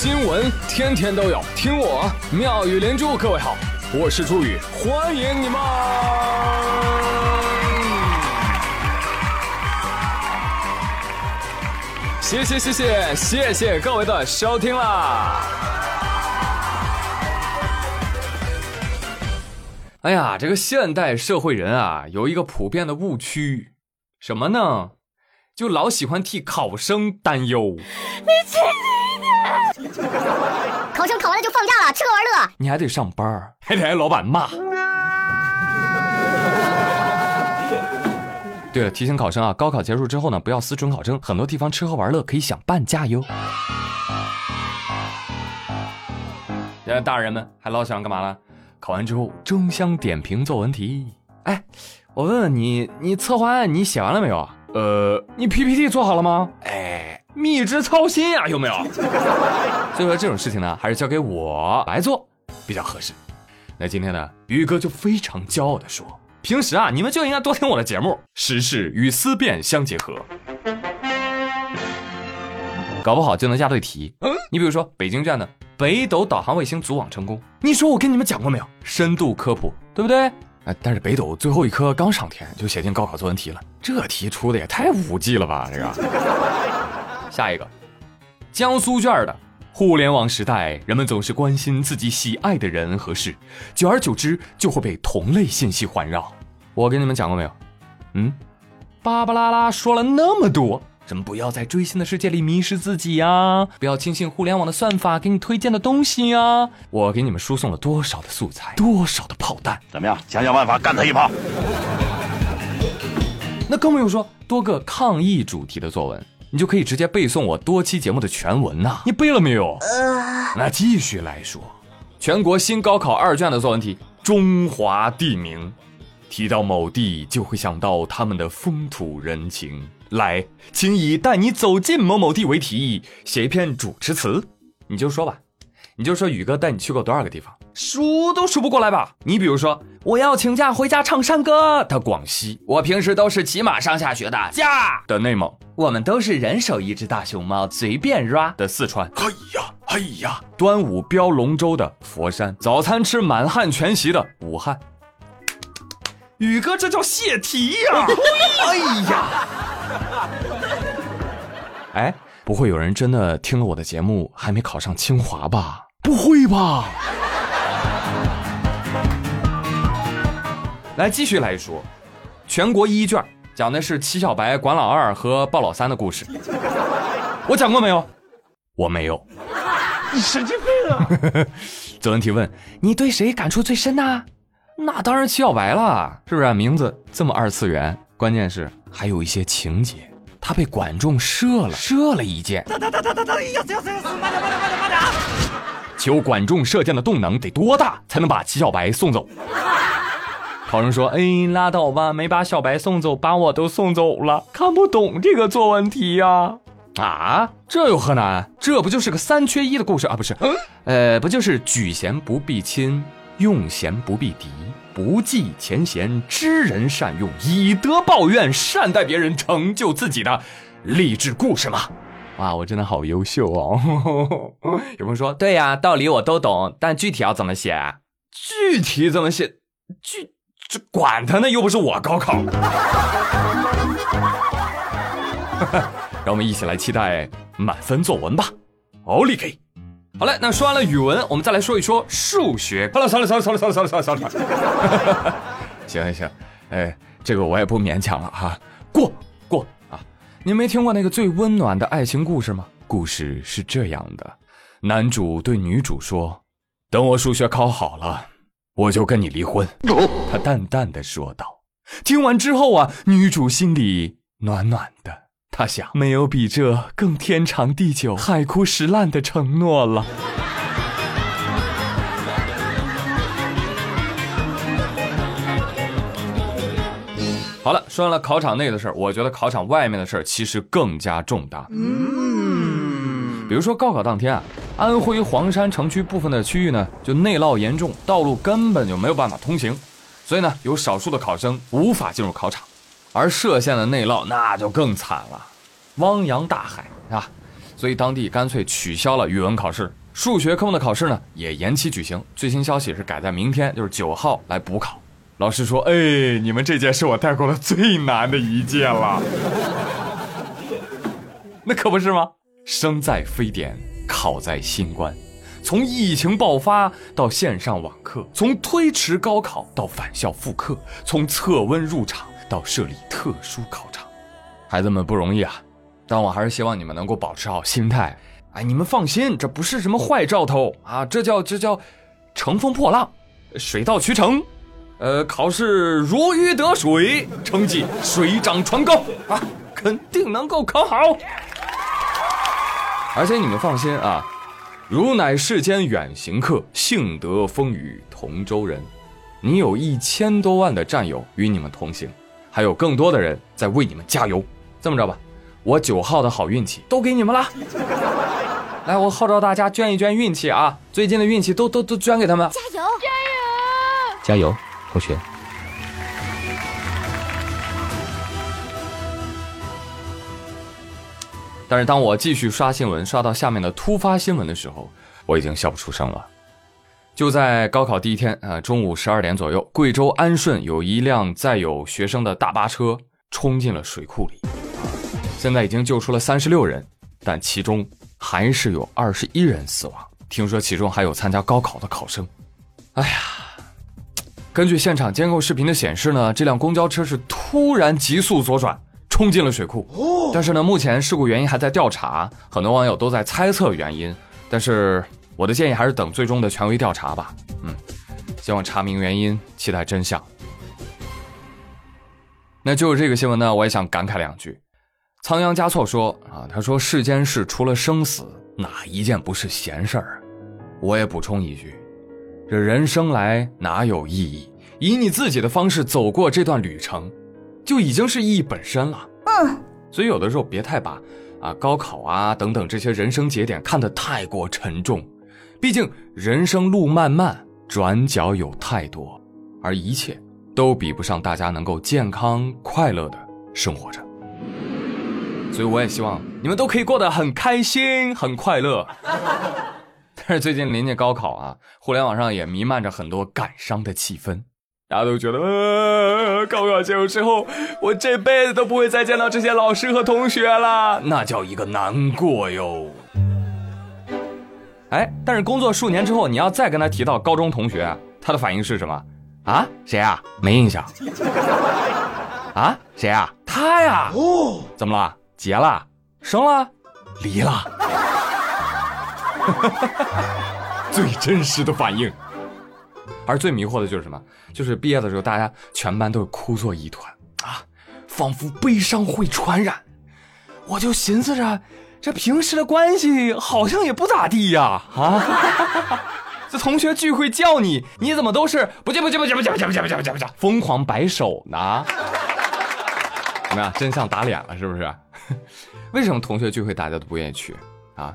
新闻天天都有，听我妙语连珠。各位好，我是朱宇，欢迎你们！谢谢谢谢谢谢各位的收听啦！哎呀，这个现代社会人啊，有一个普遍的误区，什么呢？就老喜欢替考生担忧。你去你的！考生考完了就放假了，吃喝玩乐。你还得上班，还得挨老板骂。对了，提醒考生啊，高考结束之后呢，不要撕准考证，很多地方吃喝玩乐可以享半价哟。现在大人们还老想干嘛呢？考完之后争相点评作文题。哎，我问问你，你策划案你写完了没有？呃，你 PPT 做好了吗？哎，蜜汁操心呀，有没有？所以说这种事情呢，还是交给我来做比较合适。那今天呢，宇哥就非常骄傲的说，平时啊，你们就应该多听我的节目，时事与思辨相结合，搞不好就能押对题。嗯，你比如说北京站的北斗导航卫星组网成功，你说我跟你们讲过没有？深度科普，对不对？但是北斗最后一颗刚上天就写进高考作文题了，这题出的也太五 G 了吧！这个，下一个，江苏卷的互联网时代，人们总是关心自己喜爱的人和事，久而久之就会被同类信息环绕。我跟你们讲过没有？嗯，巴巴拉拉说了那么多。什么不要在追星的世界里迷失自己呀？不要轻信互联网的算法给你推荐的东西呀！我给你们输送了多少的素材，多少的炮弹？怎么样？想想办法干他一炮！那更不用说多个抗疫主题的作文，你就可以直接背诵我多期节目的全文呐！你背了没有？那继续来说，全国新高考二卷的作文题：中华地名，提到某地就会想到他们的风土人情。来，请以带你走进某某地为题写一篇主持词，你就说吧，你就说宇哥带你去过多少个地方，数都数不过来吧？你比如说，我要请假回家唱山歌的广西，我平时都是骑马上下学的驾的内蒙，我们都是人手一只大熊猫随便 rap 的四川，哎呀哎呀，端午飙龙舟的佛山，早餐吃满汉全席的武汉，宇哥这叫泄题呀！哎呀！哎，不会有人真的听了我的节目还没考上清华吧？不会吧？来，继续来说，全国一卷讲的是齐小白、管老二和鲍老三的故事。我讲过没有？我没有。你神经病啊！作文提问：你对谁感触最深呢？那当然齐小白了，是不是？名字这么二次元，关键是还有一些情节。他被管仲射了，射了一箭。等等等等等等，要死要死要死！慢点慢点慢点慢点！求管仲射箭的动能得多大才能把齐小白送走？考生说：“哎，拉倒吧，没把小白送走，把我都送走了。看不懂这个作文题呀？啊，这有何难？这不就是个三缺一的故事啊？不是，呃，不就是举贤不避亲，用贤不避敌。”不计前嫌，知人善用，以德报怨，善待别人，成就自己的励志故事吗？哇，我真的好优秀哦！有朋友说，对呀，道理我都懂，但具体要怎么写？具体怎么写？具这管他呢，又不是我高考。让我们一起来期待满分作文吧！奥利给！好嘞，那说完了语文，我们再来说一说数学。好了，算了算了算了算了算了算了算了。行行行，哎，这个我也不勉强了哈，过过啊。你没听过那个最温暖的爱情故事吗？故事是这样的：男主对女主说：“等我数学考好了，我就跟你离婚。”他淡淡的说道。听完之后啊，女主心里暖暖的。他想，没有比这更天长地久、海枯石烂的承诺了。好了，说完了考场内的事儿，我觉得考场外面的事儿其实更加重大。嗯，比如说高考当天啊，安徽黄山城区部分的区域呢就内涝严重，道路根本就没有办法通行，所以呢有少数的考生无法进入考场。而歙县的内涝那就更惨了，汪洋大海啊，所以当地干脆取消了语文考试，数学科目的考试呢也延期举行。最新消息是改在明天，就是九号来补考。老师说：“哎，你们这届是我带过的最难的一届了。”那可不是吗？生在非典，考在新冠，从疫情爆发到线上网课，从推迟高考到返校复课，从测温入场到设立特殊考场，孩子们不容易啊！但我还是希望你们能够保持好心态。哎，你们放心，这不是什么坏兆头啊，这叫这叫乘风破浪，水到渠成。呃，考试如鱼得水，成绩水涨船高啊，肯定能够考好。而且你们放心啊，汝乃世间远行客，幸得风雨同舟人。你有一千多万的战友与你们同行，还有更多的人在为你们加油。这么着吧，我九号的好运气都给你们了。来，我号召大家捐一捐运气啊！最近的运气都都都捐给他们，加油，加油，加油！同学，但是当我继续刷新闻，刷到下面的突发新闻的时候，我已经笑不出声了。就在高考第一天啊，中午十二点左右，贵州安顺有一辆载有学生的大巴车冲进了水库里，现在已经救出了三十六人，但其中还是有二十一人死亡。听说其中还有参加高考的考生。哎呀！根据现场监控视频的显示呢，这辆公交车是突然急速左转，冲进了水库。但是呢，目前事故原因还在调查，很多网友都在猜测原因。但是我的建议还是等最终的权威调查吧。嗯，希望查明原因，期待真相。那就是这个新闻呢，我也想感慨两句。仓央嘉措说啊，他说世间事除了生死，哪一件不是闲事儿？我也补充一句。这人生来哪有意义？以你自己的方式走过这段旅程，就已经是意义本身了。嗯，所以有的时候别太把啊高考啊等等这些人生节点看得太过沉重。毕竟人生路漫漫，转角有太多，而一切都比不上大家能够健康快乐的生活着。所以我也希望你们都可以过得很开心、很快乐。但是最近临近高考啊，互联网上也弥漫着很多感伤的气氛，大家都觉得，呃，高考结束之后，我这辈子都不会再见到这些老师和同学了，那叫一个难过哟。哎，但是工作数年之后，你要再跟他提到高中同学，他的反应是什么？啊，谁啊？没印象。啊，谁啊？他呀。哦，怎么了？结了？生了？离了？最真实的反应，而最迷惑的就是什么？就是毕业的时候，大家全班都是哭作一团啊，仿佛悲伤会传染。我就寻思着，这平时的关系好像也不咋地呀啊！这同学聚会叫你，你怎么都是不接不接不接不接不接不接不接不接不接，疯狂摆手呢？怎么样？真相打脸了是不是？为什么同学聚会大家都不愿意去啊？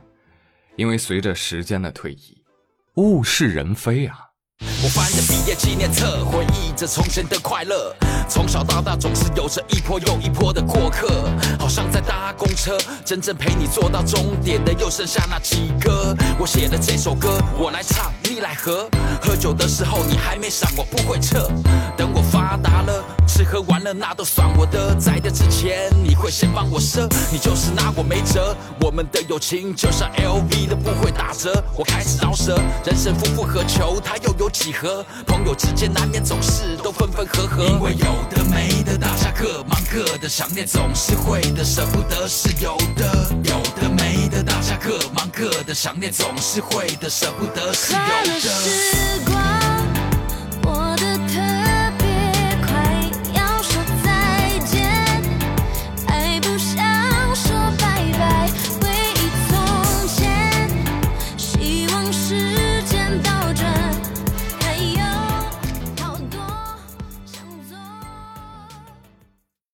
因为随着时间的推移，物是人非啊。我翻着毕业纪念册，回忆着从前的快乐。从小到大，总是有着一波又一波的过客，好像在搭公车。真正陪你坐到终点的，又剩下那几个。我写的这首歌，我来唱，你来和。喝酒的时候，你还没上，我不会撤。等我发达了。吃喝玩乐那都算我的，在的之前你会先帮我赊，你就是拿我没辙。我们的友情就像 LV 的不会打折，我开始饶舌，人生夫复何求，它又有几何？朋友之间难免总是都分分合合，因为有的没的，大家各忙各的，想念总是会的，舍不得是有的。有的没的，大家各忙各的，想念总是会的，舍不得是有的。